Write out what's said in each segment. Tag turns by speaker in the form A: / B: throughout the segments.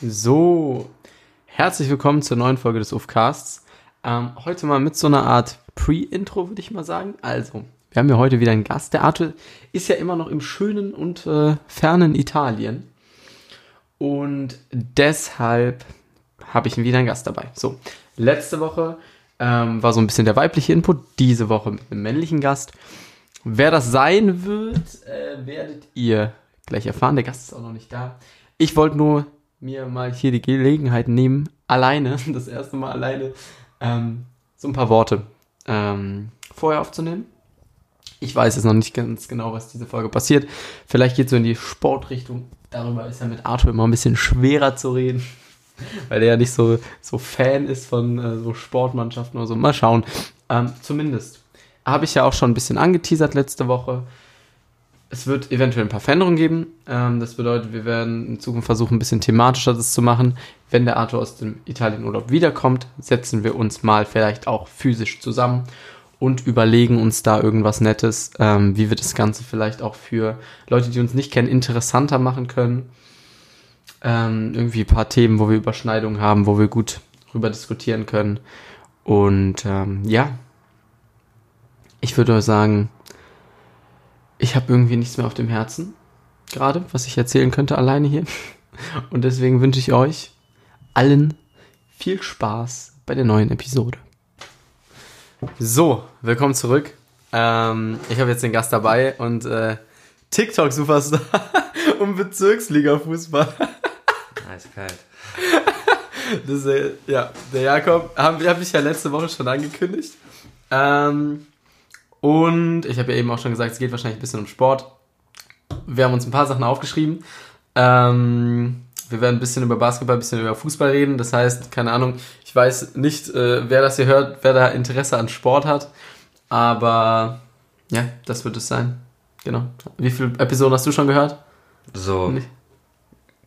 A: So, herzlich willkommen zur neuen Folge des UFCasts. Ähm, heute mal mit so einer Art Pre-Intro, würde ich mal sagen. Also, wir haben ja heute wieder einen Gast. Der Arthur ist ja immer noch im schönen und äh, fernen Italien. Und deshalb habe ich wieder einen Gast dabei. So, letzte Woche ähm, war so ein bisschen der weibliche Input, diese Woche mit einem männlichen Gast. Wer das sein wird, äh, werdet ihr gleich erfahren. Der Gast ist auch noch nicht da. Ich wollte nur mir mal hier die Gelegenheit nehmen, alleine, das erste Mal alleine, ähm, so ein paar Worte ähm, vorher aufzunehmen. Ich weiß jetzt noch nicht ganz genau, was diese Folge passiert. Vielleicht geht es so in die Sportrichtung. Darüber ist ja mit Arthur immer ein bisschen schwerer zu reden, weil er ja nicht so, so Fan ist von äh, so Sportmannschaften oder so. Mal schauen. Ähm, zumindest habe ich ja auch schon ein bisschen angeteasert letzte Woche. Es wird eventuell ein paar Veränderungen geben. Ähm, das bedeutet, wir werden in Zukunft versuchen, ein bisschen thematischer das zu machen. Wenn der Arthur aus dem Italienurlaub wiederkommt, setzen wir uns mal vielleicht auch physisch zusammen und überlegen uns da irgendwas Nettes, ähm, wie wir das Ganze vielleicht auch für Leute, die uns nicht kennen, interessanter machen können. Ähm, irgendwie ein paar Themen, wo wir Überschneidungen haben, wo wir gut drüber diskutieren können. Und ähm, ja, ich würde sagen, ich habe irgendwie nichts mehr auf dem Herzen, gerade, was ich erzählen könnte alleine hier. Und deswegen wünsche ich euch allen viel Spaß bei der neuen Episode. So, willkommen zurück. Ähm, ich habe jetzt den Gast dabei und äh, TikTok-Superstar und Bezirksliga-Fußball.
B: Eiskalt.
A: Das ist, äh, ja, der Jakob, habe hab ich ja letzte Woche schon angekündigt. Ähm, und ich habe ja eben auch schon gesagt, es geht wahrscheinlich ein bisschen um Sport. Wir haben uns ein paar Sachen aufgeschrieben. Ähm, wir werden ein bisschen über Basketball, ein bisschen über Fußball reden. Das heißt, keine Ahnung, ich weiß nicht, äh, wer das hier hört, wer da Interesse an Sport hat. Aber ja, das wird es sein. Genau. Wie viele Episoden hast du schon gehört?
B: So
A: Nicht?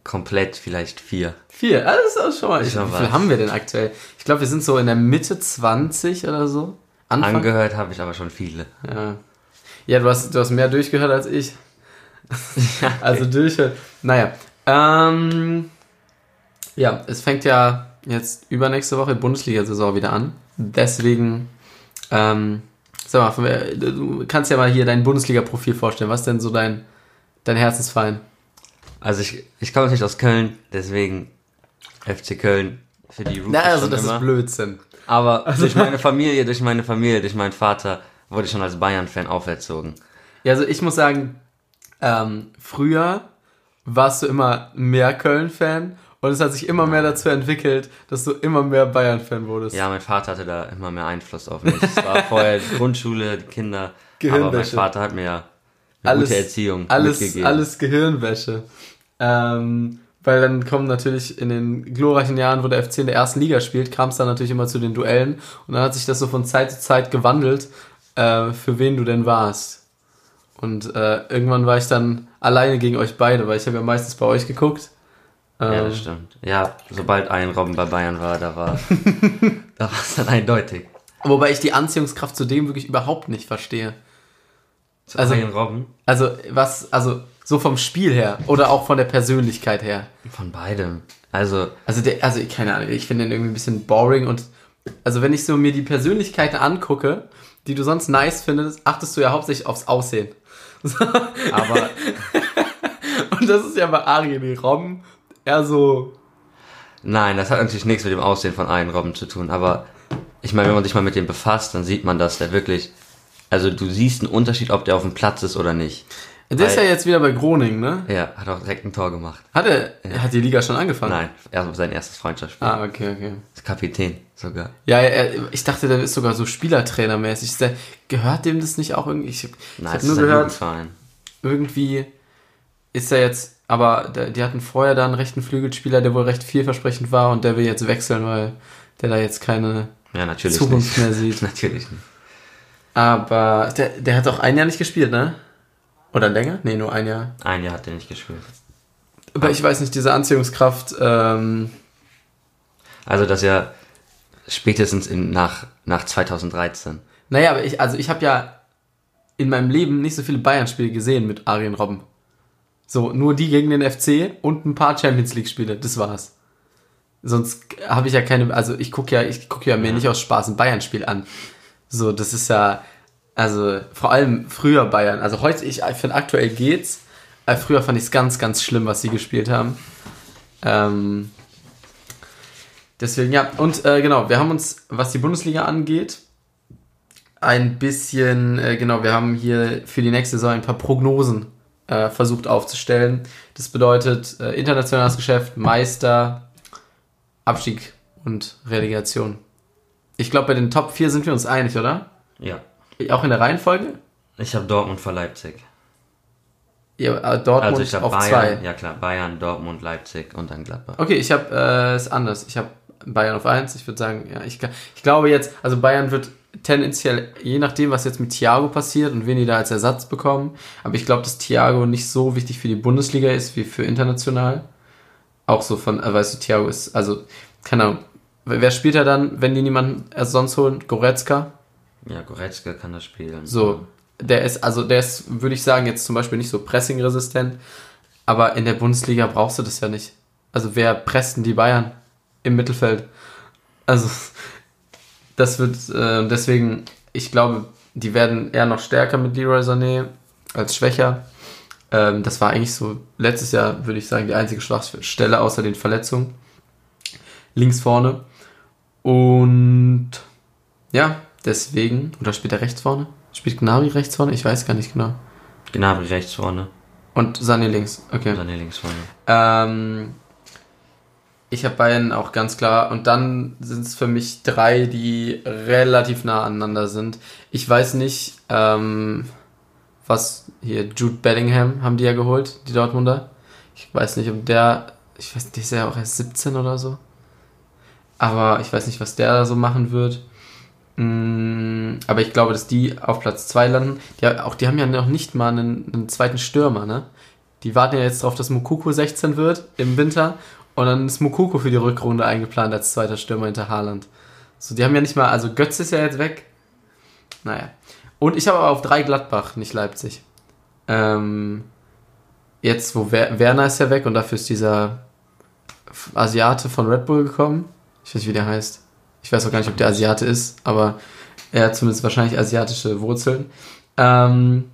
B: komplett vielleicht vier.
A: Vier. Ah, das ist auch schon mal.
B: Schon
A: wie viel
B: was.
A: haben wir denn aktuell? Ich glaube, wir sind so in der Mitte 20 oder so. Anfang.
B: Angehört habe ich aber schon viele.
A: Ja. Ja, du hast, du hast mehr durchgehört als ich. also durchhört. Naja. Ähm, ja, es fängt ja jetzt übernächste Woche Bundesliga-Saison wieder an. Deswegen, ähm, sag mal, wer- du kannst ja mal hier dein Bundesliga-Profil vorstellen. Was ist denn so dein, dein Herzensverein?
B: Also ich, ich komme nicht aus Köln, deswegen FC Köln für die Rookies
A: Na, also das
B: immer.
A: ist Blödsinn.
B: Aber durch meine Familie, durch meine Familie, durch meinen Vater wurde ich schon als Bayern-Fan auferzogen.
A: Ja, also ich muss sagen, ähm, früher warst du immer mehr Köln-Fan und es hat sich immer mehr dazu entwickelt, dass du immer mehr Bayern-Fan wurdest.
B: Ja, mein Vater hatte da immer mehr Einfluss auf mich. Es war vorher die Grundschule, die Kinder. Aber mein. Vater hat mir ja eine
A: alles,
B: gute Erziehung
A: alles,
B: mitgegeben.
A: alles Gehirnwäsche. Ähm, weil dann kommen natürlich in den glorreichen Jahren, wo der FC in der ersten Liga spielt, kam es dann natürlich immer zu den Duellen und dann hat sich das so von Zeit zu Zeit gewandelt, äh, für wen du denn warst. Und äh, irgendwann war ich dann alleine gegen euch beide, weil ich habe ja meistens bei euch geguckt.
B: Ja,
A: Ähm,
B: das stimmt. Ja, sobald ein Robben bei Bayern war, da war da war es dann eindeutig.
A: Wobei ich die Anziehungskraft zu dem wirklich überhaupt nicht verstehe.
B: Zu
A: also,
B: Robben?
A: Also, was, also, so vom Spiel her oder auch von der Persönlichkeit her.
B: Von beidem. Also,
A: Also, der, also, keine Ahnung, ich finde den irgendwie ein bisschen boring und, also, wenn ich so mir die Persönlichkeiten angucke, die du sonst nice findest, achtest du ja hauptsächlich aufs Aussehen.
B: aber
A: Und das ist ja bei Ari Robben eher so,
B: nein, das hat natürlich nichts mit dem Aussehen von einem Robben zu tun. Aber ich meine, wenn man sich mal mit dem befasst, dann sieht man, dass der wirklich. Also du siehst einen Unterschied, ob der auf dem Platz ist oder nicht.
A: Der ist ja jetzt wieder bei Groningen, ne?
B: Er hat auch direkt ein Tor gemacht.
A: Hat er, hat die Liga schon angefangen?
B: Nein, er sein erstes Freundschaftsspiel.
A: Ah, okay, okay.
B: Ist Kapitän sogar.
A: Ja, er, ich dachte, der ist sogar so Spielertrainermäßig. Der- Gehört dem das nicht auch irgendwie? Ich, ich
B: Nein, es
A: nur gehört,
B: Jugendverein.
A: irgendwie ist er jetzt, aber die hatten vorher da einen rechten Flügelspieler, der wohl recht vielversprechend war und der will jetzt wechseln, weil der da jetzt keine
B: Ja, natürlich
A: Zukunft
B: nicht.
A: mehr sieht.
B: natürlich nicht.
A: Aber der, der hat auch ein Jahr nicht gespielt, ne? Oder länger? Nee, nur ein Jahr.
B: Ein Jahr hat er nicht gespielt.
A: Aber ich weiß nicht, diese Anziehungskraft, ähm,
B: Also, dass er spätestens in, nach, nach 2013.
A: naja, aber ich, also ich habe ja in meinem Leben nicht so viele Bayern-Spiele gesehen mit Arjen Robben. So, nur die gegen den FC und ein paar Champions League-Spiele, das war's. Sonst habe ich ja keine, also ich gucke ja, ich gucke ja mir nicht aus Spaß ein Bayern-Spiel an. So, das ist ja, also vor allem früher Bayern. Also heute, ich finde aktuell geht's. Äh, früher fand ich es ganz, ganz schlimm, was sie gespielt haben. Ähm, deswegen, ja. Und äh, genau, wir haben uns, was die Bundesliga angeht, ein bisschen, äh, genau, wir haben hier für die nächste Saison ein paar Prognosen äh, versucht aufzustellen. Das bedeutet äh, internationales Geschäft, Meister, Abstieg und Relegation. Ich glaube, bei den Top 4 sind wir uns einig, oder?
B: Ja.
A: Auch in der Reihenfolge?
B: Ich habe Dortmund vor Leipzig.
A: Ja, äh, Dortmund
B: Also ich
A: auf
B: Bayern,
A: 2.
B: ja klar, Bayern, Dortmund, Leipzig und dann Gladbach.
A: Okay, ich habe äh, es anders. Ich habe Bayern auf 1. Ich würde sagen, ja, ich, ich glaube jetzt, also Bayern wird tendenziell, je nachdem, was jetzt mit Thiago passiert und wen die da als Ersatz bekommen, aber ich glaube, dass Thiago nicht so wichtig für die Bundesliga ist wie für international. Auch so von, äh, weißt du, Thiago ist, also, keine Ahnung. Wer spielt er dann, wenn die niemanden erst sonst holen? Goretzka?
B: Ja, Goretzka kann das spielen.
A: So, der ist, also der ist, würde ich sagen, jetzt zum Beispiel nicht so pressingresistent, aber in der Bundesliga brauchst du das ja nicht. Also wer presst denn die Bayern im Mittelfeld? Also das wird, äh, deswegen, ich glaube, die werden eher noch stärker mit Leroy Sané als schwächer. Ähm, das war eigentlich so letztes Jahr, würde ich sagen, die einzige Schwachstelle außer den Verletzungen. Links vorne. Und ja, deswegen, oder spielt er rechts vorne? Spielt Gnabry rechts vorne? Ich weiß gar nicht genau.
B: Gnabry rechts vorne,
A: Und Sané links, okay.
B: Sané links vorne.
A: Ähm, ich habe Bayern auch ganz klar. Und dann sind es für mich drei, die relativ nah aneinander sind. Ich weiß nicht, ähm, was hier, Jude Bellingham haben die ja geholt, die Dortmunder. Ich weiß nicht, ob der, ich weiß nicht, der ist ja auch erst 17 oder so. Aber ich weiß nicht, was der da so machen wird. Mm, Aber ich glaube, dass die auf Platz 2 landen. Die, auch, die haben ja noch nicht mal einen, einen zweiten Stürmer, ne? Die warten ja jetzt darauf, dass Mukoko 16 wird im Winter. Und dann ist Mukoko für die Rückrunde eingeplant als zweiter Stürmer hinter Haaland. So, die haben ja nicht mal, also Götz ist ja jetzt weg. Naja. Und ich habe aber auf drei Gladbach, nicht Leipzig. Ähm, jetzt, wo Wer Werner ist ja weg und dafür ist dieser Asiate von Red Bull gekommen. Ich weiß nicht, wie der heißt. Ich weiß auch gar nicht, ob der Asiate ist, aber er hat zumindest wahrscheinlich asiatische Wurzeln. Ähm,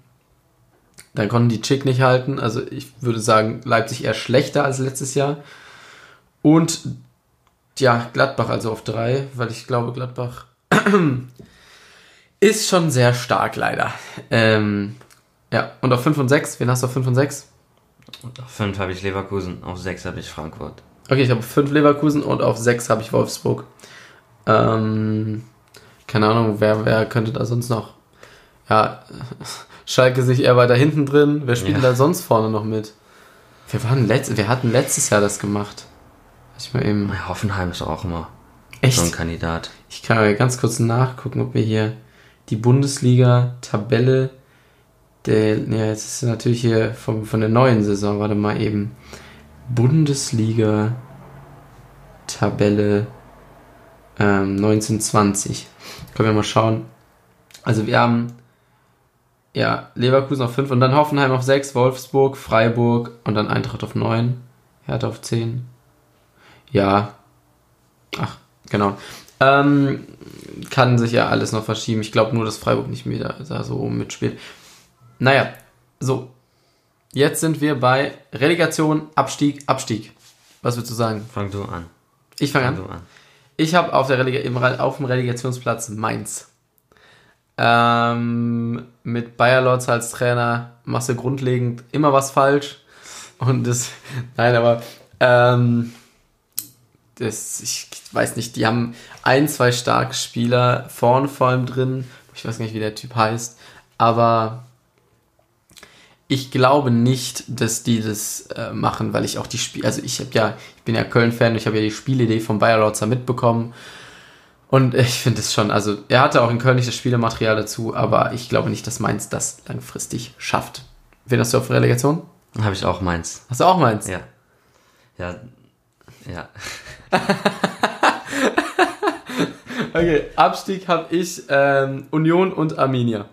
A: dann konnten die Chick nicht halten. Also ich würde sagen, Leipzig eher schlechter als letztes Jahr. Und ja, Gladbach also auf drei, weil ich glaube, Gladbach ist schon sehr stark leider. Ähm, ja, und auf 5 und 6, wen hast du auf 5 und 6?
B: Und auf 5 habe ich Leverkusen, auf 6 habe ich Frankfurt.
A: Okay, ich habe 5 Leverkusen und auf 6 habe ich Wolfsburg. Ähm, keine Ahnung, wer, wer könnte da sonst noch? Ja, Schalke sich eher weiter hinten drin. Wer spielt
B: Ja.
A: da sonst vorne noch mit? Wir, waren letzt, wir hatten letztes Jahr das gemacht. Ich mal eben.
B: Ja, Hoffenheim ist auch immer
A: Echt?
B: so ein Kandidat.
A: Ich kann mal ganz kurz nachgucken, ob wir hier die Bundesliga-Tabelle der. Ja, jetzt ist sie natürlich hier vom, von der neuen Saison. Warte mal eben. Bundesliga-Tabelle ähm, 1920. Können wir mal schauen. Also wir haben ja Leverkusen auf 5 und dann Hoffenheim auf 6, Wolfsburg, Freiburg und dann Eintracht auf 9, Hertha auf 10. Ja. Ach, genau. Ähm, kann sich ja alles noch verschieben. Ich glaube nur, dass Freiburg nicht mehr da, da so mitspielt. Naja, so. Jetzt sind wir bei Relegation, Abstieg, Abstieg. Was würdest du sagen?
B: Fang du an.
A: Ich fange
B: Fang
A: an.
B: du an.
A: Ich habe auf, auf dem Relegationsplatz Mainz. Ähm, mit Bayer Lorz als Trainer machst du grundlegend immer was falsch. Und das, nein, aber ähm, das, ich weiß nicht, die haben ein, zwei starke Spieler vorne vor allem drin. Ich weiß gar nicht, wie der Typ heißt. Aber ich glaube nicht, dass die das äh, machen, weil ich auch die Spiele, also ich habe ja, ich bin ja Köln-Fan, ich habe ja die Spielidee von Bayer Lorzer mitbekommen. Und ich finde es schon, also er hatte auch in Köln nicht das Spielematerial dazu, aber ich glaube nicht, dass Mainz das langfristig schafft. Wen hast du auf Relegation?
B: Habe ich auch meins.
A: Hast du auch Mainz?
B: Ja. Ja. Ja.
A: Okay, Abstieg habe ich ähm, Union und Arminia.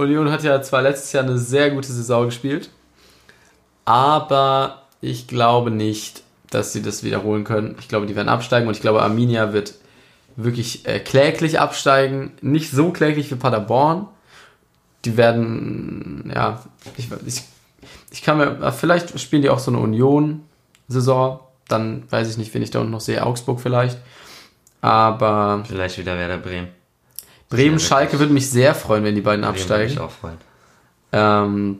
A: Union hat ja zwar letztes Jahr eine sehr gute Saison gespielt, aber ich glaube nicht, dass sie das wiederholen können. Ich glaube, die werden absteigen und ich glaube, Arminia wird wirklich äh, kläglich absteigen. Nicht so kläglich wie Paderborn. Die werden, ja, ich, ich, ich kann mir, vielleicht spielen die auch so eine Union-Saison. Dann weiß ich nicht, wen ich da unten noch sehe. Augsburg vielleicht. Aber.
B: Vielleicht wieder Werder Bremen.
A: Bremen, Schalke würde mich sehr freuen, wenn die beiden
B: Bremen
A: absteigen.
B: würde mich auch freuen.
A: Ähm,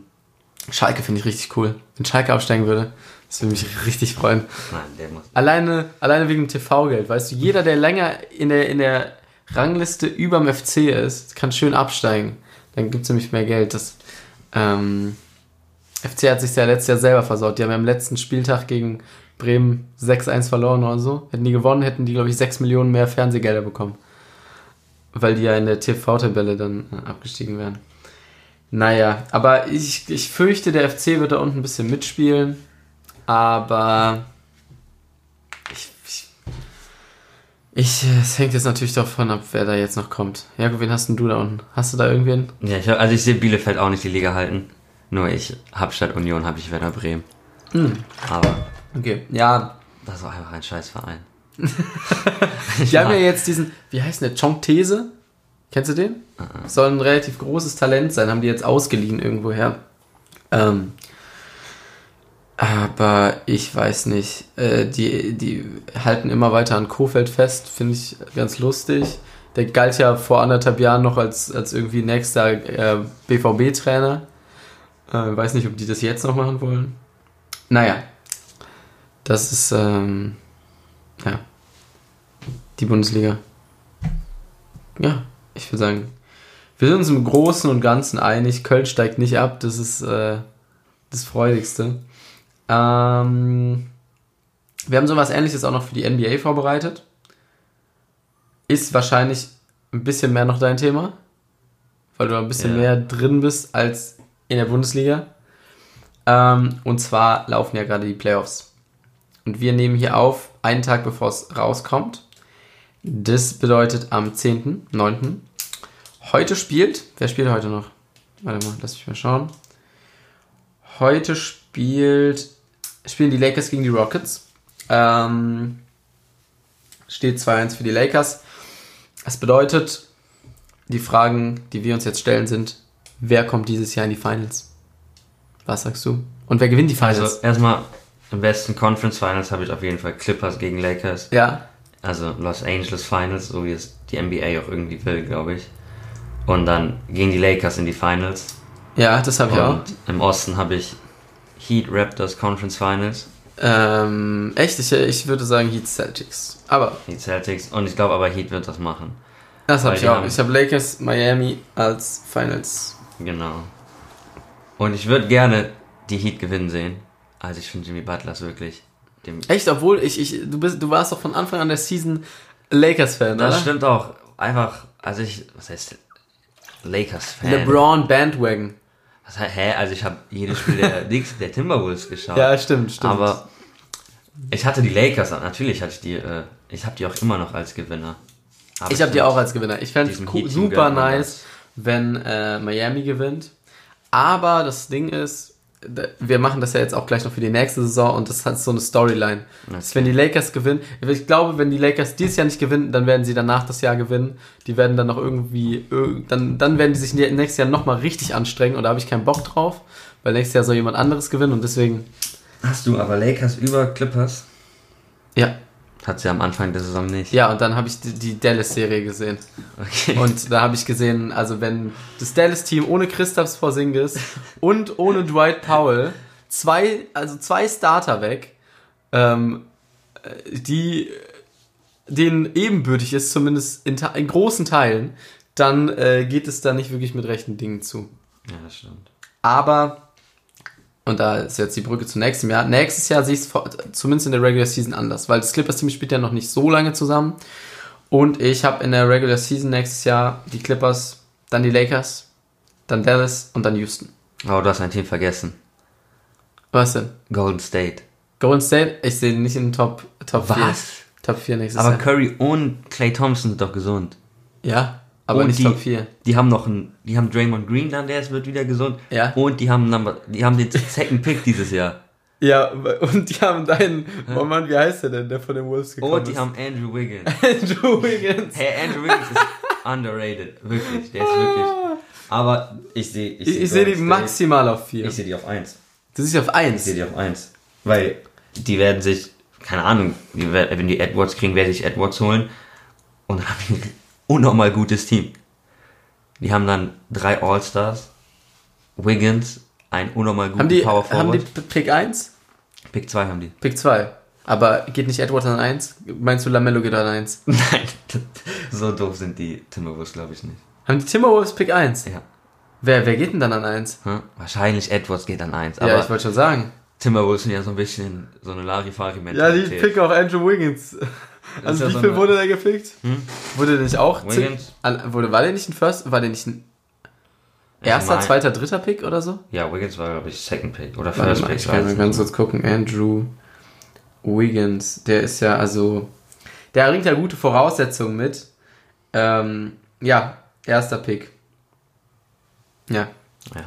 A: Schalke finde ich richtig cool. Wenn Schalke absteigen würde, das würde mich richtig freuen.
B: Nein, der muss.
A: Alleine, alleine wegen dem TV-Geld, weißt du, jeder, der länger in der, in der Rangliste über dem FC ist, kann schön absteigen. Dann gibt es nämlich mehr Geld. Das, ähm, FC hat sich ja letztes Jahr selber versaut. Die haben ja am letzten Spieltag gegen Bremen 6-1 verloren oder so. Hätten die gewonnen, hätten die, glaube ich, 6 Millionen mehr Fernsehgelder bekommen. Weil die ja in der TV-Tabelle dann äh, abgestiegen wären. Naja, aber ich, ich fürchte, der FC wird da unten ein bisschen mitspielen. Aber ich, ich, ich äh, es hängt jetzt natürlich davon ab, wer da jetzt noch kommt. Ja, wen hast denn du da unten? Hast du da irgendwen?
B: Ja, ich, also ich sehe Bielefeld auch nicht die Liga halten. Nur ich hab statt Union habe ich Werder Bremen.
A: Hm.
B: Aber
A: Okay, ja.
B: das war einfach ein Scheißverein.
A: Die haben ja jetzt diesen, wie heißt der, Chong These? Kennst du den? Soll ein relativ großes Talent sein, haben die jetzt ausgeliehen irgendwoher. Ähm, aber ich weiß nicht. Äh, die, die halten immer weiter an Kofeld fest, finde ich ganz lustig. Der galt ja vor anderthalb Jahren noch als, als irgendwie nächster äh, BVB-Trainer. Äh, weiß nicht, ob die das jetzt noch machen wollen. Naja. Das ist, ähm, ja. Die Bundesliga. Ja, ich würde sagen, wir sind uns im Großen und Ganzen einig. Köln steigt nicht ab, das ist äh, das Freudigste. Ähm, wir haben sowas ähnliches auch noch für die NBA vorbereitet. Ist wahrscheinlich ein bisschen mehr noch dein Thema, weil du ein bisschen
B: Ja.
A: mehr drin bist als in der Bundesliga. Ähm, und zwar laufen ja gerade die Playoffs. Und wir nehmen hier auf, einen Tag bevor es rauskommt. Das bedeutet am 10.9. Heute spielt, wer spielt heute noch? Warte mal, lass mich mal schauen. Heute spielt, spielen die Lakers gegen die Rockets. Ähm, steht 2-1 für die Lakers. Das bedeutet, die Fragen, die wir uns jetzt stellen, sind, wer kommt dieses Jahr in die Finals? Was sagst du? Und wer gewinnt die Finals?
B: Also erstmal im besten Conference Finals habe ich auf jeden Fall Clippers gegen Lakers.
A: ja,
B: Also Los Angeles Finals, so wie es die NBA auch irgendwie will, glaube ich. Und dann gehen die Lakers in die Finals.
A: ja, das habe ich auch.
B: Und im Osten habe ich Heat Raptors Conference Finals,
A: Ähm, echt, ich, ich würde sagen Heat Celtics. Aber
B: Heat Celtics. Und ich glaube aber Heat wird das machen.
A: das habe ich auch. Ich habe Lakers, Miami als Finals.
B: Genau. Und ich würde gerne die Heat gewinnen sehen. Also ich finde Jimmy Butler ist wirklich dem.
A: Echt, obwohl ich, ich du bist, du warst doch von Anfang an der Season Lakers-Fan,
B: Das
A: oder?
B: stimmt auch. Einfach, also ich, was heißt Lakers-Fan?
A: LeBron Bandwagon.
B: Was, hä? Also ich habe jedes Spiel der, der Timberwolves geschaut.
A: Ja, stimmt, stimmt.
B: Aber ich hatte die Lakers, natürlich hatte ich die, äh, ich habe die auch immer noch als Gewinner. Aber
A: ich habe die auch als Gewinner. Ich fände es super nice, wenn äh, Miami gewinnt. Aber das Ding ist, wir machen das ja jetzt auch gleich noch für die nächste Saison und das hat so eine Storyline. Dass wenn die Lakers gewinnen, ich glaube, wenn die Lakers dieses Jahr nicht gewinnen, dann werden sie danach das Jahr gewinnen. Die werden dann noch irgendwie, irg- dann, dann werden die sich nä- nächstes Jahr nochmal richtig anstrengen und da habe ich keinen Bock drauf, weil nächstes Jahr soll jemand anderes gewinnen und deswegen,
B: Hast du aber Lakers über Clippers?
A: ja.
B: Hat sie am Anfang der Saison nicht.
A: Ja, und dann habe ich die, die Dallas-Serie gesehen.
B: Okay.
A: Und da habe ich gesehen, also wenn das Dallas-Team ohne Christoph Porzingis und ohne Dwight Powell zwei, also zwei Starter weg, ähm, äh, die denen ebenbürtig ist, zumindest in, in großen Teilen, dann äh, geht es da nicht wirklich mit rechten Dingen zu.
B: ja, das stimmt.
A: Aber, und da ist jetzt die Brücke zu nächstem Jahr, nächstes Jahr sehe ich es zumindest in der Regular Season anders, weil das Clippers-Team spielt ja noch nicht so lange zusammen. Und ich habe in der Regular Season nächstes Jahr die Clippers, dann die Lakers, dann Dallas und dann Houston.
B: Oh, du hast ein Team vergessen.
A: Was denn?
B: Golden State.
A: Golden State? Ich sehe nicht in den Top, Top 4.
B: Was?
A: Top 4 nächstes
B: Aber
A: Jahr.
B: Curry und Clay Thompson sind doch gesund.
A: Ja, aber
B: und
A: nicht
B: die,
A: Top 4.
B: Die haben noch einen, die haben Draymond Green dann, der ist, wird wieder gesund.
A: Ja.
B: Und die haben Number, die haben den Second Pick dieses Jahr.
A: Ja, und die haben deinen, oh Mann, wie heißt der denn, der von den Wolves gekommen
B: Und die
A: ist?
B: haben Andrew Wiggins.
A: Andrew Wiggins.
B: Hey, Andrew Wiggins ist underrated. Wirklich, der ist wirklich. Aber ich sehe.
A: Ich, ich sehe die maximal auf 4.
B: Ich sehe die auf 1.
A: Du siehst auf
B: Ich
A: 1.
B: sehe die auf 1. Weil die werden sich, keine Ahnung, die, wenn die Edwards kriegen, werde ich Edwards holen. Und dann haben die unnormal gutes Team. Die haben dann drei All-Stars. Wiggins, ein unnormal guten
A: Haben die,
B: Power
A: haben die
B: Forward.
A: Pick 1?
B: Pick 2 haben die.
A: Pick 2. Aber geht nicht Edwards an 1? Meinst du Lamello geht an 1?
B: Nein, so doof sind die Timberwolves, glaube ich, nicht.
A: Haben die Timberwolves Pick 1?
B: Ja.
A: Wer, wer geht denn dann an 1?
B: Hm? Wahrscheinlich Edwards geht an 1.
A: Ja,
B: Aber
A: ich wollte schon sagen.
B: Timberwolves sind ja so ein bisschen so eine larifari
A: Ja, die picken auch Andrew Wiggins. Also
B: ja
A: wie
B: so
A: viel wurde der gepickt?
B: Hm?
A: Wurde der nicht auch?
B: Wiggins?
A: An, wurde, war der nicht ein First? War der nicht ein erster,
B: mein-
A: zweiter, dritter Pick oder so?
B: Ja, Wiggins war, glaube ich, Second Pick oder First Pick.
A: ich kann mal ganz
B: nicht.
A: kurz gucken. Andrew Wiggins, der ist ja also, der bringt ja gute Voraussetzungen mit. Ähm, ja, erster Pick. Ja,
B: Ja.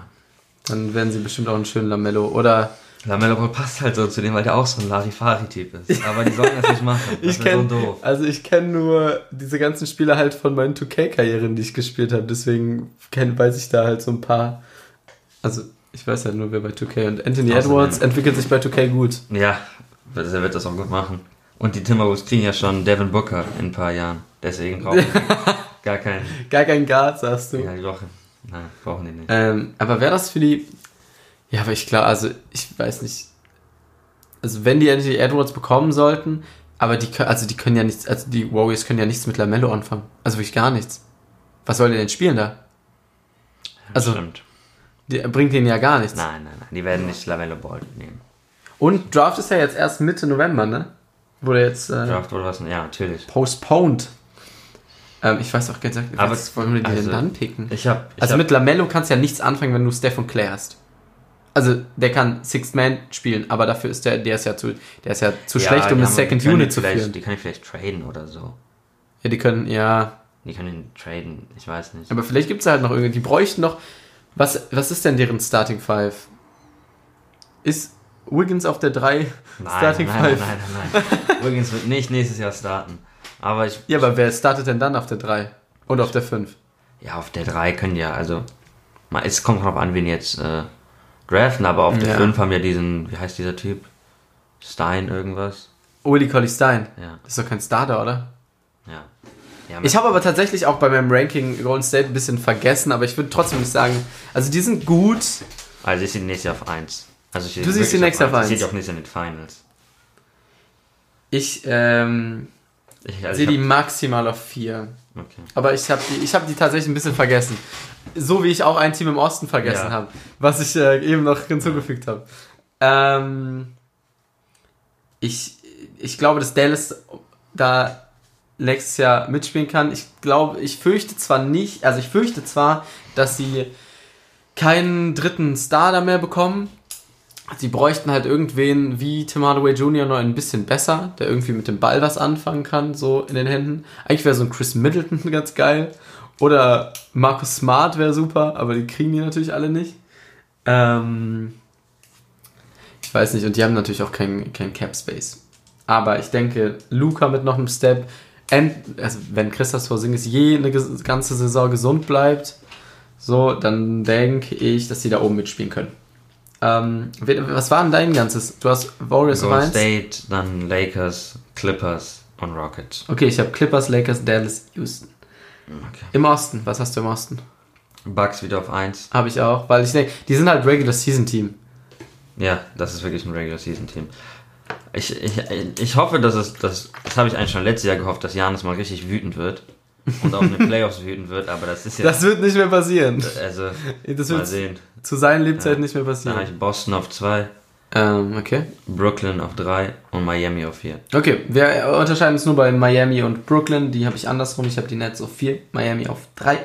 A: dann werden sie bestimmt auch einen schönen Lamello. Oder
B: Lamelo Ball passt halt so zu dem, weil der auch so ein Larifari-Typ ist. Aber die sollen das nicht machen. Das
A: ich
B: ist so doof.
A: also ich kenne nur diese ganzen Spieler halt von meinen 2K-Karrieren, die ich gespielt habe. Deswegen kenn, weiß ich da halt so ein paar. Also ich weiß halt nur, wer bei 2K und Anthony
B: Außerdem-
A: Edwards entwickelt sich bei 2K gut.
B: Ja, er wird das auch gut machen. Und die Timberwolves kriegen ja schon Devin Booker in ein paar Jahren. Deswegen brauchen die gar keinen.
A: Gar kein Guard, sagst du.
B: Ja, die Woche. Nein, brauchen die nicht.
A: Ähm, aber wäre das für die. Ja, aber ich klar, also ich weiß nicht. Also wenn die Anthony Edwards bekommen sollten, aber die können, also die können ja nichts, also die Warriors können ja nichts mit Lamello anfangen. Also wirklich gar nichts. Was soll der denn spielen da? also-
B: Stimmt.
A: Der bringt denen ja gar nichts.
B: Nein, nein, nein. Die werden nicht Lamello Ball nehmen.
A: Und Draft ist ja jetzt erst Mitte November, ne? Wurde jetzt äh,
B: Draft oder was? Ja, natürlich.
A: postponed. Ähm, ich weiß auch gar nicht,
B: Aber-
A: was wollen wir die
B: also,
A: denn dann picken?
B: Ich habe.
A: Also mit Lamello kannst du ja nichts anfangen, wenn du Steph und Claire hast. Also der kann Sixth Man spielen, aber dafür ist der, der ist ja zu, der ist ja zu schlecht, um eine Second Unit zu führen.
B: Die kann ich vielleicht traden oder so.
A: Ja, die können, ja.
B: Die können ihn traden, ich weiß nicht.
A: Aber vielleicht gibt es halt noch irgendwie, die bräuchten noch. Was, was ist denn deren Starting Five? Ist Wiggins auf der 3 Starting
B: nein, nein,
A: Five?
B: nein, nein, nein. Wiggins wird nicht nächstes Jahr starten. Aber ich,
A: Ja, aber wer startet denn dann auf der 3? Und auf der 5?
B: ja, auf der 3 können ja, also, es kommt drauf an, wen jetzt äh, draften, aber auf der
A: Ja.
B: 5 haben ja diesen, wie heißt dieser Typ? Stein irgendwas?
A: Uli Collie Stein.
B: Ja,
A: Das ist doch kein Starter, oder?
B: ja. ja
A: Ich habe aber tatsächlich auch bei meinem Ranking Golden State ein bisschen vergessen, aber ich würde trotzdem nicht sagen, also die sind gut.
B: also ich sehe die nächste Jahr auf 1. Also ich
A: Du siehst die nächste auf
B: Ich
A: eins.
B: sehe die auch nicht in den Finals.
A: Ich ähm,
B: Ich, also
A: sehe
B: ich
A: die maximal auf 4.
B: okay.
A: Aber ich habe die, ich hab die tatsächlich ein bisschen vergessen. So wie ich auch ein Team im Osten vergessen
B: Ja.
A: habe, was ich äh, eben noch hinzugefügt habe. Ähm, ich, ich glaube, dass Dallas da nächstes Jahr mitspielen kann. Ich glaube, ich fürchte zwar nicht, also ich fürchte zwar, dass sie keinen dritten Star da mehr bekommen. Sie bräuchten halt irgendwen wie Tim Hardaway Jr. noch ein bisschen besser, der irgendwie mit dem Ball was anfangen kann, so in den Händen. Eigentlich wäre so ein Chris Middleton ganz geil. Oder Marcus Smart wäre super, aber die kriegen die natürlich alle nicht. Ähm, ich weiß nicht, und die haben natürlich auch kein, kein Cap Space. Aber ich denke, Luca mit noch einem Step, and, also wenn Christoph Porzingis je eine ganze Saison gesund bleibt, so, dann denke ich, dass sie da oben mitspielen können. Ähm, was war denn dein ganzes? Du hast Warriors auf
B: Golden
A: 1?
B: State, dann Lakers, Clippers und Rockets.
A: Okay, ich habe Clippers, Lakers, Dallas, Houston.
B: Okay.
A: Im Osten, was hast du im Osten?
B: Bucks wieder auf 1.
A: Habe ich auch, weil ich denke, die sind halt Regular Season Team.
B: Ja, das ist wirklich ein Regular Season Team. Ich, ich, ich hoffe, dass es, das, das habe ich eigentlich schon letztes Jahr gehofft, dass Janis mal richtig wütend wird und auch in den Playoffs wütend wird, aber das ist
A: Das
B: ja,
A: wird nicht mehr passieren.
B: also,
A: Das
B: mal
A: wird
B: sehen.
A: zu seinen Lebzeiten
B: Ja.
A: nicht mehr
B: Dann habe
A: passieren.
B: ich Boston auf 2,
A: Ähm, okay.
B: Brooklyn auf 3 und Miami auf 4.
A: Okay, wir unterscheiden uns nur bei Miami und Brooklyn. Die habe ich andersrum. Ich habe die Nets auf 4, Miami auf 3.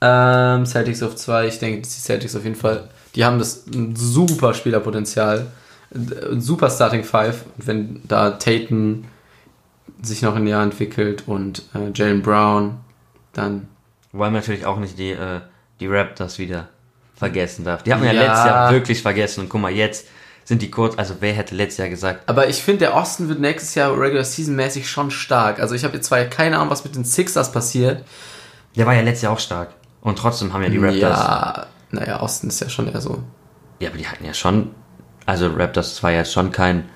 A: Ähm, Celtics auf 2. Ich denke, die Celtics auf jeden Fall, die haben das ein super Spielerpotenzial. Ein super Starting Five. Und wenn da Tatum sich noch ein Jahr entwickelt und äh, Jalen Brown, dann
B: Wobei man natürlich auch nicht die, äh, die Raptors wieder vergessen darf. Die haben wir ja,
A: Ja.
B: letztes Jahr wirklich vergessen und guck mal, jetzt sind die kurz, also wer hätte letztes Jahr gesagt,
A: Aber ich finde, der Osten wird nächstes Jahr Regular Season mäßig schon stark. Also ich habe jetzt zwar keine Ahnung, was mit den Sixers passiert.
B: der war ja letztes Jahr auch stark. Und trotzdem haben ja die Raptors.
A: Ja, naja, Osten ist ja schon eher so.
B: Ja, aber die hatten ja schon, also Raptors war jetzt schon kein,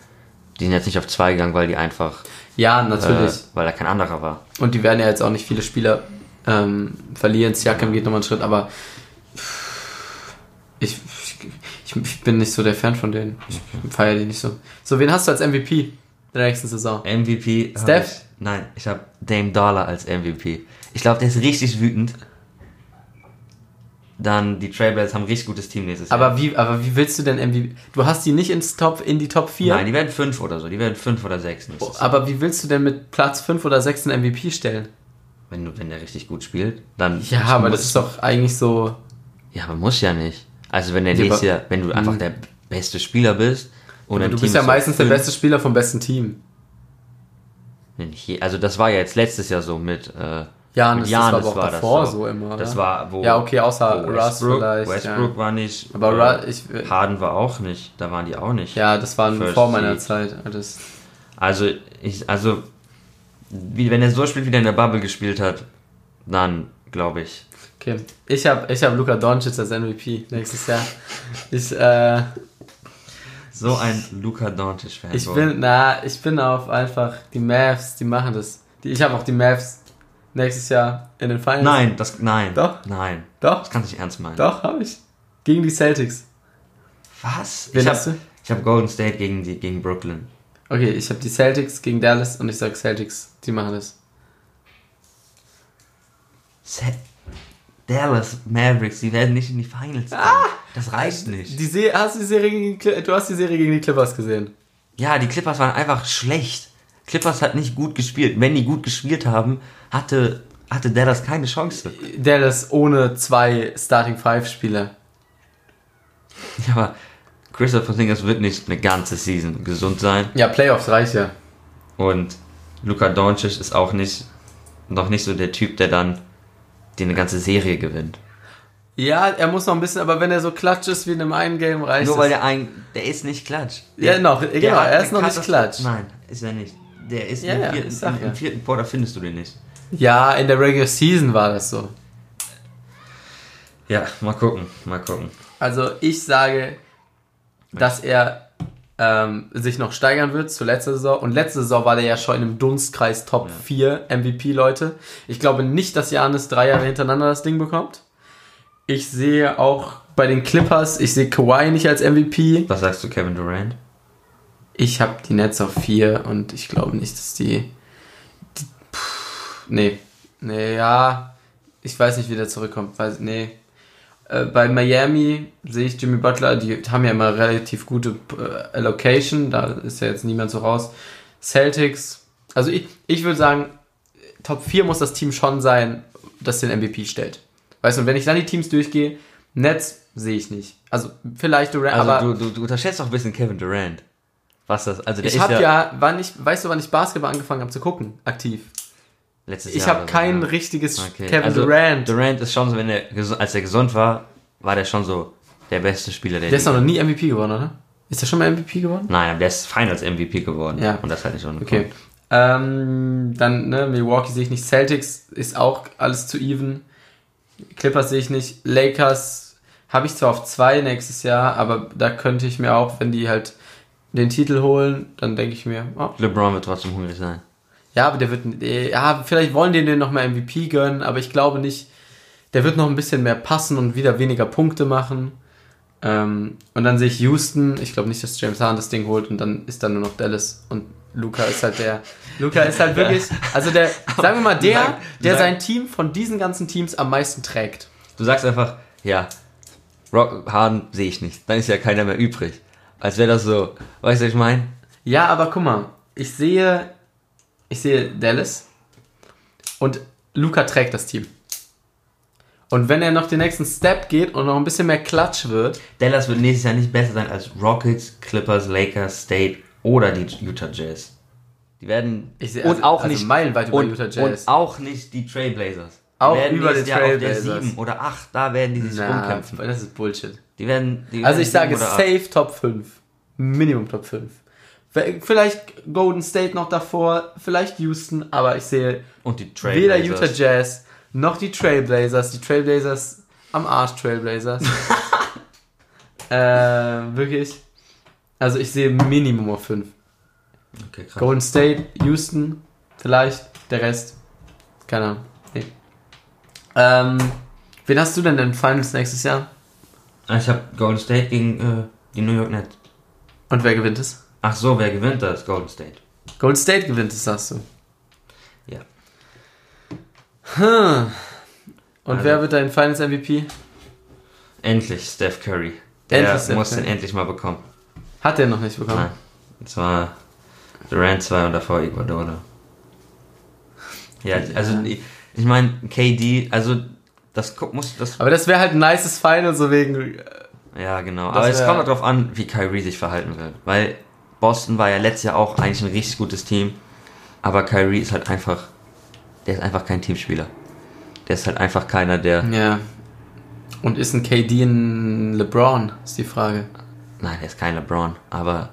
B: die sind jetzt nicht auf zwei gegangen, weil die einfach,
A: Ja,
B: äh,
A: natürlich.
B: weil da kein anderer war.
A: Und die werden ja jetzt auch nicht viele Spieler ähm, verlieren. Siakam geht nochmal einen Schritt, aber ich, ich, ich bin nicht so der Fan von denen. Ich feiere die nicht so. So, wen hast du als MVP der nächsten Saison?
B: MVP.
A: Steph?
B: Ich, nein, ich habe Dame Dollar als MVP. Ich glaube, der ist richtig wütend. Dann die Trailblazers haben ein richtig gutes Team nächstes Jahr.
A: Aber wie, aber wie willst du denn MVP? Du hast die nicht ins Top, in die Top 4?
B: Nein, die werden fünf oder so. Die werden fünf oder sechs. nächstes Jahr.
A: aber wie willst du denn mit Platz 5 oder 6 einen MVP stellen?
B: Wenn, du, wenn der richtig gut spielt, dann.
A: Ja, aber das ist doch eigentlich so.
B: Ja, aber muss ja nicht. Also wenn der
A: Ja, aber-
B: Jahr, wenn du einfach der beste Spieler bist und
A: du
B: Team
A: bist ja
B: ist
A: meistens der beste Spieler vom besten Team.
B: Also das war ja jetzt letztes Jahr so mit. Äh,
A: Ja,
B: mit
A: das, war auch
B: war das
A: davor
B: so.
A: so, immer.
B: Das
A: oder?
B: war, wo.
A: Ja, okay, außer Russ vielleicht.
B: Westbrook
A: ja.
B: war nicht.
A: Aber
B: äh,
A: Ru- ich,
B: Harden war auch nicht. Da waren die auch nicht.
A: ja, das war vor meiner. Zeit. Das,
B: Also, ich, also, wie, wenn er so spielt, wie er in der Bubble gespielt hat, dann glaube ich.
A: okay. Ich habe ich hab Luka Doncic als MVP nächstes Jahr. Ich, äh,
B: So ein Luka Doncic-Fan.
A: ich bin, na, ich bin auf einfach die Mavs, die machen das. Die, ich habe auch die Mavs nächstes Jahr in den Finals.
B: Nein, das, nein.
A: Doch.
B: Nein.
A: Doch,
B: Das kannst du nicht ernst meinen.
A: doch, habe ich. Gegen die Celtics.
B: Was?
A: Wen
B: ich
A: hast
B: habe
A: du?
B: ich hab Golden State gegen, die, gegen Brooklyn.
A: Okay, ich habe die Celtics gegen Dallas und ich sag Celtics, die machen das.
B: Se Dallas Mavericks, die werden nicht in die Finals kommen.
A: Ah!
B: Das reicht nicht.
A: Die Se hast du, die Serie gegen, du hast die Serie gegen die Clippers gesehen.
B: Ja, die Clippers waren einfach schlecht. Clippers hat nicht gut gespielt. Wenn die gut gespielt haben, hatte, hatte Dallas keine Chance.
A: Dallas ohne zwei Starting Five Spieler.
B: Ja, aber Christopher Porzingis wird nicht eine ganze Season gesund sein.
A: Ja, Playoffs reicht ja.
B: Und Luka Doncic ist auch nicht, noch nicht so der Typ, der dann die eine ganze Serie gewinnt.
A: Ja, er muss noch ein bisschen, aber wenn er so klatsch ist wie in einem einen Game, reicht
B: Nur weil der ein, der ist nicht klatsch.
A: Ja, noch, genau, er ist noch nicht klatsch.
B: Nein, ist er nicht. Der ist
A: Ja,
B: im,
A: ja,
B: vierten,
A: sag
B: im,
A: ja.
B: im vierten Quarter findest du den nicht.
A: Ja, in der Regular Season war das so.
B: Ja, mal gucken, mal gucken.
A: Also ich sage, dass er ähm, sich noch steigern wird zu letzter Saison. Und letzte Saison war der ja schon in einem Dunstkreis Top 4 MVP-Leute. Ich glaube nicht, dass Janis drei Jahre hintereinander das Ding bekommt. Ich sehe auch bei den Clippers, ich sehe Kawhi nicht als MVP.
B: Was sagst du, Kevin Durant?
A: Ich habe die Nets auf 4 und ich glaube nicht, dass die... die pff, nee. Nee, ja. Ich weiß nicht, wie der zurückkommt. Weiß, nee. Äh, bei Miami sehe ich Jimmy Butler, die haben ja immer relativ gute äh, Allocation, da ist ja jetzt niemand so raus. Celtics, also ich, ich würde sagen, Top 4 muss das Team schon sein, das den MVP stellt. Weißt du, und wenn ich dann die Teams durchgehe, Nets sehe ich nicht. Also vielleicht Durant,
B: Also
A: aber
B: du, du, du unterschätzt auch ein bisschen Kevin Durant. Was das, also der
A: ich habe
B: ja,
A: ja, wann ich, weißt du, wann ich Basketball angefangen habe zu gucken, aktiv?
B: letztes
A: Ich
B: Jahr
A: habe
B: oder so,
A: kein
B: ja.
A: richtiges
B: Okay,
A: Kevin
B: also
A: Durant.
B: Durant ist schon so, wenn er, als er gesund war, war der schon so der beste Spieler der
A: Der ist noch nie MVP geworden, oder? Ist der schon mal MVP geworden?
B: Nein, aber der ist Finals MVP geworden.
A: Ja.
B: Und das halt nicht ohne
A: Okay. Ähm, dann, ne, Milwaukee sehe ich nicht. Celtics ist auch alles zu even. Clippers sehe ich nicht. Lakers habe ich zwar auf zwei nächstes Jahr, aber da könnte ich mir auch, wenn die halt den Titel holen, dann denke ich mir, oh,
B: LeBron wird trotzdem hungrig sein.
A: ja, aber der wird, äh, ja, vielleicht wollen die den noch mal MVP gönnen, aber ich glaube nicht, der wird noch ein bisschen mehr passen und wieder weniger Punkte machen. Ähm, und dann sehe ich Houston, ich glaube nicht, dass James Harden das Ding holt und dann ist dann nur noch Dallas und Luca ist halt der, Luca ist halt wirklich, also der, sagen wir mal, der, der sein Team von diesen ganzen Teams am meisten trägt.
B: Du sagst einfach, ja, Rock Harden sehe ich nicht. Dann ist ja keiner mehr übrig. Als wäre das so, weißt du, was ich meine?
A: Ja, aber guck mal, ich sehe, ich sehe Dallas und Luca trägt das Team. Und wenn er noch den nächsten Step geht und noch ein bisschen mehr Klatsch wird,
B: Dallas wird nächstes Jahr nicht besser sein als Rockets, Clippers, Lakers, State oder die Utah Jazz. Die werden
A: Ich sehe-
B: und
A: also-
B: auch
A: also
B: nicht
A: meilenweit über
B: und,
A: Utah Jazz.
B: und auch nicht die Trailblazers.
A: Auch
B: werden
A: über die
B: Jahr auf der
A: Trailblazers.
B: 7 oder 8, da werden die sich
A: na,
B: rumkämpfen.
A: das ist Bullshit.
B: Die werden die
A: Also
B: werden
A: ich sage safe Top 5. Minimum Top 5. Vielleicht Golden State noch davor, vielleicht Houston, aber ich sehe weder
B: Trailblazers.
A: Utah Jazz noch die Trailblazers. Die Trailblazers am Arsch Trailblazers. äh, wirklich. Also ich sehe Minimum auf 5.
B: Okay.
A: Golden State, Houston, vielleicht, der Rest. Keine Ahnung. Nee. Ähm, wen hast du denn in den Finals nächstes Jahr?
B: Ah, Ich habe Golden State gegen äh, die New York Nets.
A: Und wer gewinnt es?
B: Ach so, wer gewinnt das? Golden State.
A: Golden State gewinnt es, sagst du.
B: Ja.
A: Hm. Und
B: Also-
A: wer wird dein Finals MVP?
B: Endlich Steph Curry. Der
A: Endlich Steph
B: muss
A: Curry.
B: den endlich mal bekommen.
A: Hat er noch nicht bekommen.
B: Nein. Das war Durant 2 und davor Ecuador. Ja, also ich ich meine, KD, also das muss das
A: Aber das wäre halt ein nices Final, so wegen. äh,
B: ja genau, aber es kommt darauf an, wie Kyrie sich verhalten will, weil Boston war ja letztes Jahr auch eigentlich ein richtig gutes Team, aber Kyrie ist halt einfach der ist einfach kein Teamspieler. Der ist halt einfach keiner, der
A: Ja. Und ist ein KD ein LeBron, ist die Frage.
B: nein, der ist kein LeBron, aber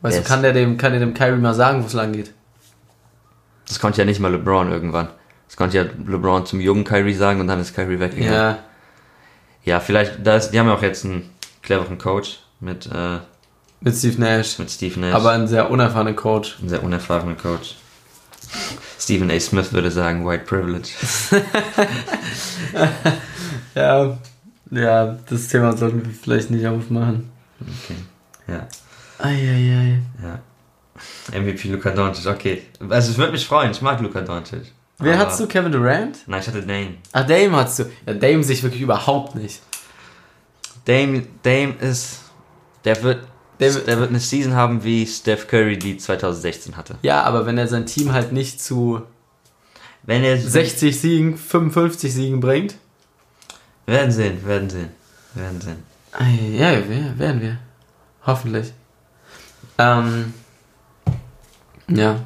A: Weißt du, kann der dem, kann der dem Kyrie mal sagen, wo es lang geht?
B: das konnte ja nicht mal LeBron irgendwann. Das konnte ja LeBron zum jungen Kyrie sagen und dann ist Kyrie weggegangen.
A: Ja.
B: Ja, vielleicht, da ist, die haben ja auch jetzt einen cleveren Coach mit, äh,
A: Mit Steve Nash.
B: mit Steve Nash.
A: Aber ein sehr unerfahrener Coach.
B: ein sehr unerfahrener Coach. Stephen A. Smith würde sagen, White Privilege.
A: Ja. Ja, das Thema sollten wir vielleicht nicht aufmachen.
B: Okay. Ja,
A: Eieiei.
B: ja. MVP Luka Doncic, okay. Also es würde mich freuen, ich mag Luka Doncic. Aber-
A: hattest du? Kevin Durant?
B: Nein, ich hatte Dame.
A: Ah, Dame hattest du. Ja, Dame sich wirklich überhaupt nicht.
B: Dame, Dame ist, der wird,
A: Dame-
B: der wird eine Season haben wie Steph Curry die 2016 hatte.
A: Ja, aber wenn er sein Team halt nicht zu
B: Wenn er
A: 60 Siegen, 55 Siegen bringt.
B: werden sehen, werden sehen, werden sehen.
A: Ja, werden wir. Hoffentlich. Ähm. Ja.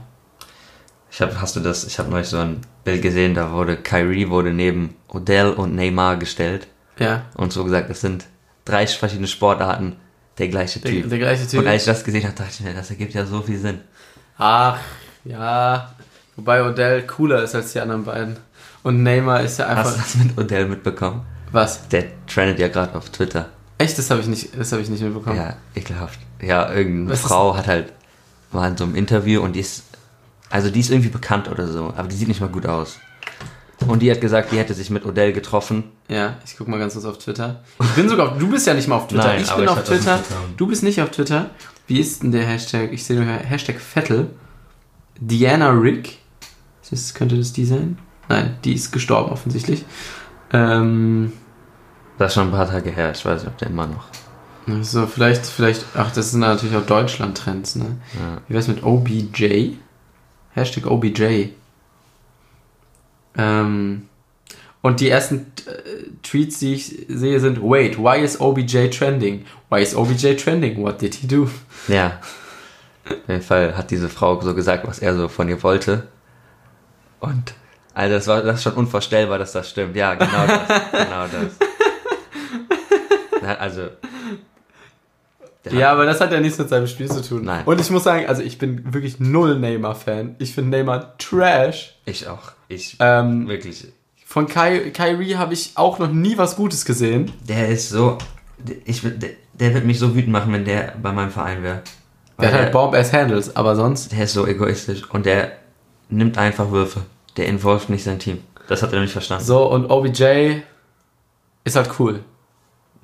B: Ich hab, hast du das? Ich habe neulich so ein Bild gesehen, da wurde Kyrie wurde neben Odell und Neymar gestellt
A: Ja.
B: und so gesagt, das sind drei verschiedene Sportarten, der gleiche
A: Der,
B: Typ.
A: der gleiche Typ.
B: Und als ich das gesehen habe, dachte ich mir, das ergibt ja so viel Sinn.
A: Ach, ja. Wobei Odell cooler ist als die anderen beiden. Und Neymar ist ja
B: Hast
A: einfach.
B: du das mit Odell mitbekommen?
A: Was?
B: Der trendet ja gerade auf Twitter.
A: Echt? Das habe ich nicht, das habe ich nicht mitbekommen.
B: Ja, ekelhaft. Ja, irgendeine
A: Was
B: Frau hat halt, war in so einem Interview und die ist, also die ist irgendwie bekannt oder so, aber die sieht nicht mal gut aus. Und die hat gesagt, die hätte sich mit Odell getroffen.
A: Ja, ich guck mal ganz kurz auf Twitter. Ich bin sogar auf, du bist ja nicht mal auf Twitter.
B: Nein,
A: ich bin
B: ich
A: auf Twitter. Du bist nicht auf Twitter. Wie ist denn der Hashtag? Ich sehe nur Hashtag Vettel. Diana Rick. Das, könnte das die sein? Nein, die ist gestorben offensichtlich. Ähm,
B: Das ist schon ein paar Tage her, ich weiß nicht, ob der immer noch.
A: so, vielleicht, vielleicht, ach, das sind natürlich auch Deutschland-Trends, ne?
B: Ja.
A: Wie wär's mit OBJ? Hashtag OBJ. Ähm, und die ersten äh, Tweets, die ich sehe, sind: Wait, why is OBJ trending? Why is OBJ trending? What did he do?
B: Ja. Auf jeden Fall hat diese Frau so gesagt, was er so von ihr wollte. Und also das war das ist schon unvorstellbar, dass das stimmt. Ja, genau das. genau das. Also.
A: Ja, aber das hat ja nichts mit seinem Spiel zu tun.
B: Nein.
A: Und ich muss sagen, also ich bin wirklich null Neymar-Fan. Ich finde Neymar trash.
B: Ich auch. Ich
A: Ähm,
B: wirklich.
A: von Ky Kyrie habe ich auch noch nie was Gutes gesehen.
B: Der ist so. Ich, der, der wird mich so wütend machen, wenn der bei meinem Verein wäre.
A: Der hat halt Bomb-Ass-Handles, aber sonst.
B: der ist so egoistisch und der nimmt einfach Würfe. Der involviert nicht sein Team. Das hat er nicht verstanden.
A: So, und OBJ ist halt cool.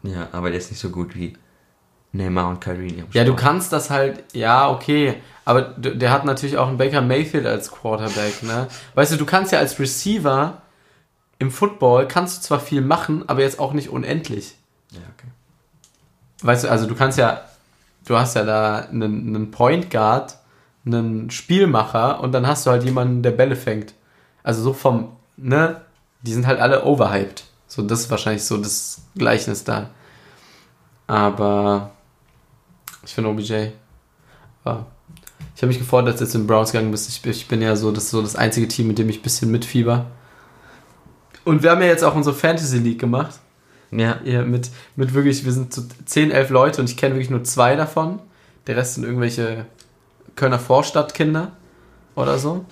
B: Ja, aber der ist nicht so gut wie Neymar und Kyrie. in ihrem
A: Ja, du kannst das halt, ja, okay. Aber der hat natürlich auch einen Baker Mayfield als Quarterback, ne? Weißt du, du kannst ja als Receiver im Football kannst du zwar viel machen, aber jetzt auch nicht unendlich.
B: Ja, okay.
A: Weißt du, also du kannst ja, du hast ja da einen, einen Point Guard, einen Spielmacher und dann hast du halt jemanden, der Bälle fängt. Also so vom, ne? Die sind halt alle overhyped. So, das ist wahrscheinlich so das Gleichnis da. Aber ich finde OBJ. Ja. Ich habe mich gefreut, dass du jetzt in Browns gegangen bist. Ich, ich bin ja so das, so das einzige Team, mit dem ich ein bisschen mitfieber. Und wir haben ja jetzt auch unsere Fantasy League gemacht.
B: Ja,
A: Ja, mit, mit wirklich, wir sind so 10, 11 Leute und ich kenne wirklich nur zwei davon. Der Rest sind irgendwelche Kölner Vorstadtkinder oder so.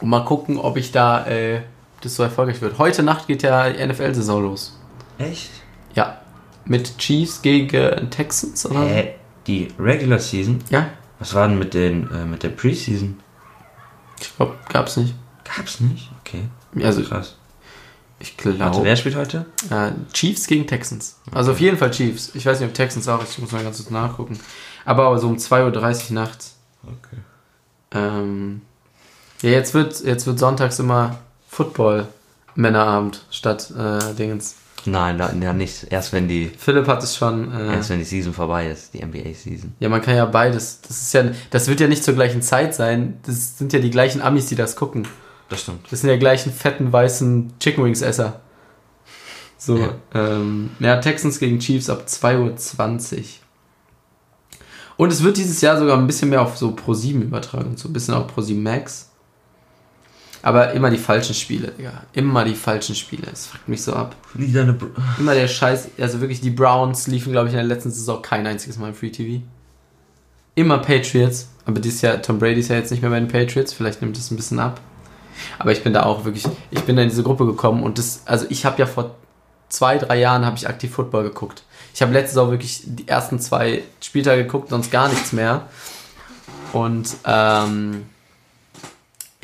A: Und mal gucken, ob ich da äh, das so erfolgreich wird. Heute Nacht geht ja die NFL-Saison los.
B: Echt?
A: Ja. Mit Chiefs gegen Texans, oder?
B: Hä? Die Regular Season?
A: Ja.
B: Was war denn mit, den, äh, mit der Preseason?
A: Ich glaube, gab's nicht.
B: Gab's nicht? Okay.
A: Also,
B: Krass.
A: ich
B: Warte,
A: glaube.
B: wer spielt heute?
A: Äh, Chiefs gegen Texans. Also auf jeden Fall Chiefs. Ich weiß nicht, ob Texans auch ist. Ich muss mal ganz kurz nachgucken. Aber so um 2.30 Uhr nachts.
B: Okay.
A: Ähm, ja, jetzt wird, jetzt wird sonntags immer Football-Männerabend statt äh, Dingens.
B: Nein, da, ja, nicht. Erst wenn die,
A: Philipp hat es schon. Äh,
B: erst wenn die Season vorbei ist, die NBA-Season.
A: ja, man kann ja beides. Das ist ja, das wird ja nicht zur gleichen Zeit sein. Das sind ja die glichen Amis, die das gucken.
B: Das stimmt.
A: Das sind ja gleichen fetten weißen Chicken Wings Esser. So,
B: Ja.
A: ähm, ja, Texans gegen Chiefs ab 2.20 Uhr. Und es wird dieses Jahr sogar ein bisschen mehr auf so Pro 7 übertragen, so ein bisschen auf Pro 7 Max. Aber immer die falschen Spiele, Digga. Immer die falschen Spiele. Es fuckt mich so ab.
B: Wie deine Br
A: Immer der Scheiß, also wirklich, die Browns liefen, glaube ich, in der letzten Saison kein einziges Mal im Free TV. Immer Patriots, aber dieses Jahr, Tom Brady ist ja jetzt nicht mehr bei den Patriots, vielleicht nimmt es ein bisschen ab. Aber ich bin da auch wirklich, ich bin da in diese Gruppe gekommen und das, also ich habe ja vor zwei, drei Jahren habe ich aktiv Football geguckt. Ich habe letztes Jahr wirklich die ersten zwei Spieltage geguckt, sonst gar nichts mehr. Und ähm,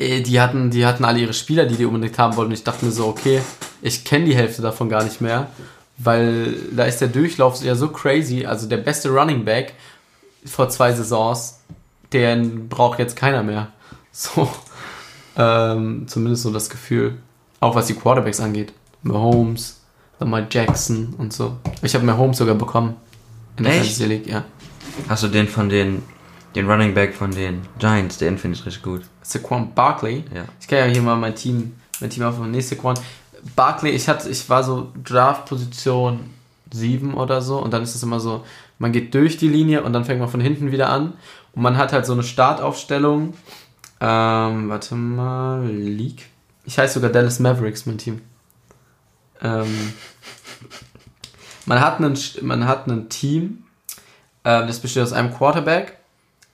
A: die hatten, die hatten alle ihre Spieler, die die unbedingt haben wollten. Und ich dachte mir so, okay, ich kenne die Hälfte davon gar nicht mehr, weil da ist der Durchlauf ja so crazy. Also der beste Running Back vor zwei Saisons, den braucht jetzt keiner mehr. So, ähm, zumindest so das Gefühl. Auch was die Quarterbacks angeht. Mahomes, Lamar Jackson und so. Ich habe Mahomes sogar bekommen. In der
B: Echt?
A: Fantasy League, ja.
B: Hast du den von den, den Running Back von den Giants? Den finde ich richtig gut.
A: Saquon Barkley.
B: Ja.
A: Ich kann ja hier mal mein Team, mein Team aufmachen. Nee, Saquon. Barkley, ich hatte, ich war so Draft-Position 7 oder so und dann ist es immer so, man geht durch die Linie und dann fängt man von hinten wieder an und man hat halt so eine Startaufstellung. Ähm, warte mal, League. Ich heiße sogar Dallas Mavericks, mein Team. Ähm, man hat einen, man hat ein Team, äh, das besteht aus einem Quarterback,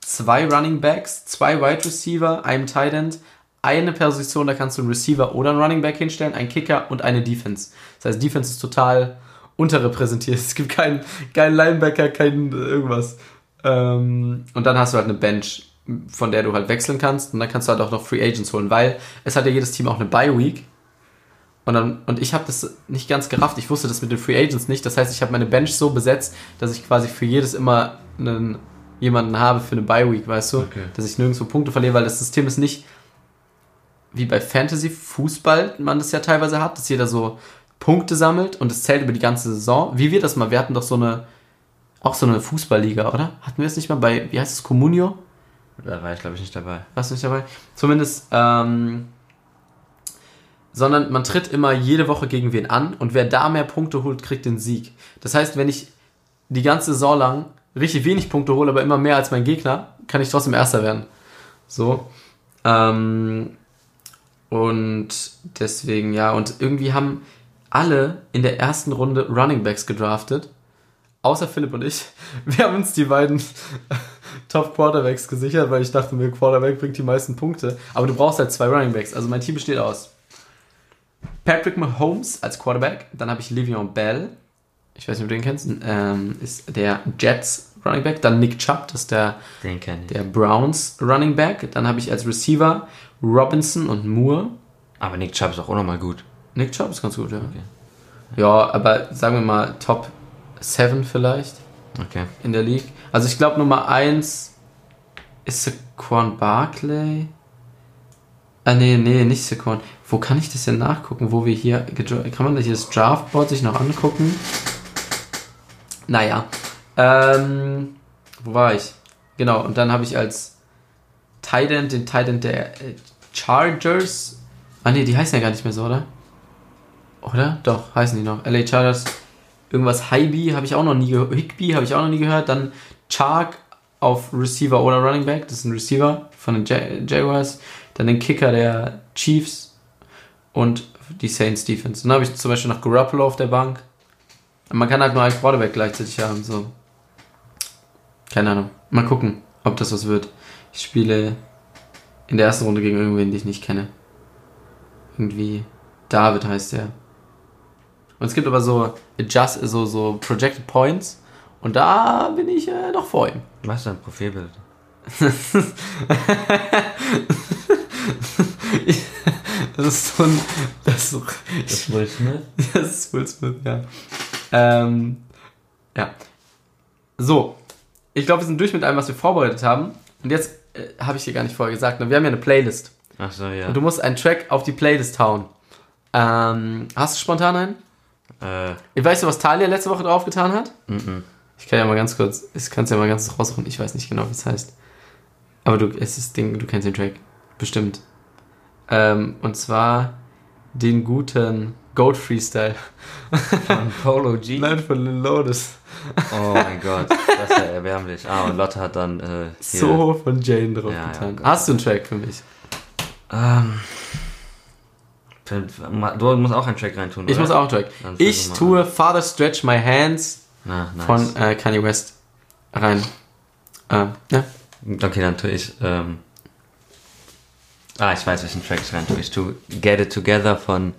A: zwei Running Backs, zwei Wide Receiver, einem Tight End, eine Position, da kannst du einen Receiver oder einen Running Back hinstellen, einen Kicker und eine Defense. Das heißt, Defense ist total unterrepräsentiert. Es gibt keinen, keinen Linebacker, keinen irgendwas. Ähm, und dann hast du halt eine Bench, von der du halt wechseln kannst und dann kannst du halt auch noch Free Agents holen, weil es hat ja jedes Team auch eine Bye Week. Und, dann, und ich habe das nicht ganz gerafft. Ich wusste das mit den Free Agents nicht. Das heißt, ich habe meine Bench so besetzt, dass ich quasi für jedes immer einen, jemanden habe für eine Bye Week, weißt du?
B: Okay.
A: Dass ich nirgendwo Punkte verliere, weil das System ist nicht wie bei Fantasy Fußball man das ja teilweise hat, dass jeder so Punkte sammelt und es zählt über die ganze Saison. Wie wir das mal, wir hatten doch so eine, auch so eine Fußballliga, oder? Hatten wir es nicht mal bei, wie heißt es, Comunio?
B: Da war ich, glaube ich, nicht dabei.
A: Warst du nicht dabei? Zumindest, ähm, sondern man tritt immer jede Woche gegen wen an und wer da mehr Punkte holt, kriegt den Sieg. Das heißt, wenn ich die ganze Saison lang richtig wenig Punkte hole, aber immer mehr als mein Gegner, kann ich trotzdem Erster werden. So. Ähm, und deswegen, ja, und irgendwie haben alle in der ersten Runde Running Backs gedraftet. Außer Philipp und ich. Wir haben uns die beiden Top Quarterbacks gesichert, weil ich dachte mir, Quarterback bringt die meisten Punkte. Aber du brauchst halt zwei Running Backs. Also mein Team besteht aus Patrick Mahomes als Quarterback. Dann habe ich Livion Bell. Ich weiß nicht, ob du den kennst. Ähm, ist der Jets Running Back. Dann Nick Chubb, das ist der, der Browns Running Back. Dann habe ich als Receiver Robinson und Moore.
B: Aber Nick Chubb ist auch nochmal gut.
A: Nick Chubb ist ganz gut, ja. Ja, aber sagen wir mal Top 7 vielleicht
B: Okay.
A: in der League. Also ich glaube Nummer 1 ist Saquon Barkley. Ah, nee, nee, nicht Saquon. Wo kann ich das denn nachgucken, wo wir hier... Kann man hier das Draftboard sich noch angucken? Naja. Ähm, wo war ich? Genau, und dann habe ich als Tight End den Tight End der äh, Chargers. Ah, nee, die heißen ja gar nicht mehr so, oder? Oder? Doch, heißen die noch. LA Chargers. Irgendwas Hybe habe ich auch noch nie gehört. Higby habe ich auch noch nie gehört. Dann Chark auf Receiver oder Running Back. Das ist ein Receiver von den Ja- Jaguars. Dann den Kicker der Chiefs und die Saints Defense. Dann habe ich zum Beispiel noch Garoppolo auf der Bank. Man kann halt nur einen Quarterback gleichzeitig haben. So. Keine Ahnung. Mal gucken, ob das was wird. Ich spiele in der ersten Runde gegen irgendwen, den ich nicht kenne. Irgendwie David heißt der. Und es gibt aber so Adjust, so, so Projected Points. Und da bin ich äh, noch vor ihm.
B: Was ist dein Profilbild?
A: das ist so ein. Das ist, so,
B: Das Will Smith?
A: das ist Will Smith, ja. Ähm, ja. So. Ich glaube, wir sind durch mit allem, was wir vorbereitet haben. Und jetzt äh, habe ich dir gar nicht vorher gesagt. ne? Wir haben ja eine Playlist.
B: Ach so, ja.
A: Und du musst einen Track auf die Playlist hauen. Ähm, hast du spontan einen?
B: Äh,
A: Weißt du, was Talia letzte Woche draufgetan hat?
B: mhm.
A: Ich kann ja mal ganz kurz, ich kann es ja mal ganz raussuchen. Ich weiß nicht genau, wie es heißt. Aber du, es ist Ding, du kennst den Track. Bestimmt. Ähm, und zwar den guten Goat Freestyle.
B: Von Polo G?
A: Nein, von Lil Lotus.
B: Oh mein Gott, das ist ja erbärmlich. Ah, und Lotte hat dann äh,
A: So von Jane
B: Ja,
A: draufgetan.
B: ja.
A: Hast du einen Track für mich?
B: Ähm, du musst auch einen Track reintun,
A: Ich
B: oder?
A: muss auch einen Track.
B: Dann
A: Ich tue Father Stretch My Hands
B: Na, nice.
A: von äh, Kanye West rein. Ähm, ja.
B: Okay, dann tue ich. Ähm, ah, ich weiß, welchen Track ich rein tue. Ich tue Get It Together von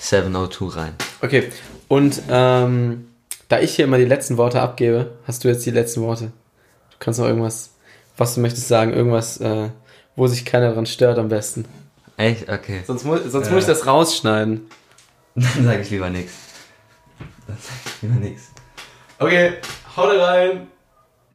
B: 702 rein.
A: Okay. Und ähm, da ich hier immer die letzten Worte abgebe, hast du jetzt die letzten Worte. Du kannst noch irgendwas, was du möchtest sagen, irgendwas, äh, wo sich keiner dran stört am besten.
B: Echt? Okay.
A: Sonst, mu sonst
B: Äh.
A: muss ich das rausschneiden.
B: Dann sage ich lieber nichts. Dann sage ich lieber nichts.
A: Okay, haut rein.